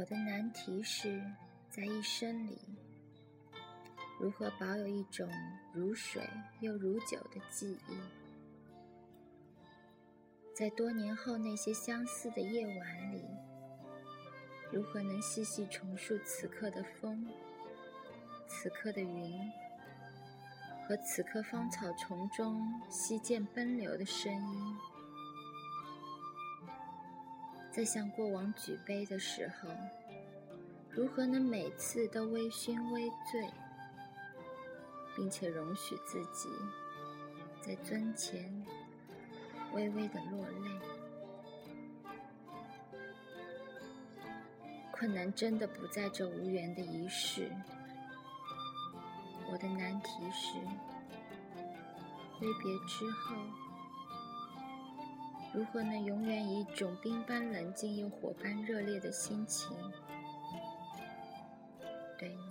我的难题是，在一生里，如何保有一种如水又如酒的记忆？在多年后那些相似的夜晚里，如何能细细重述此刻的风、此刻的云和此刻芳草丛中溪涧奔流的声音？在向过往举杯的时候，如何能每次都微醺微醉，并且容许自己在樽前微微的落泪？困难真的不在这无缘的仪式。我的难题是：挥别之后。如何能永远以一种冰般冷静又火般热烈的心情对你？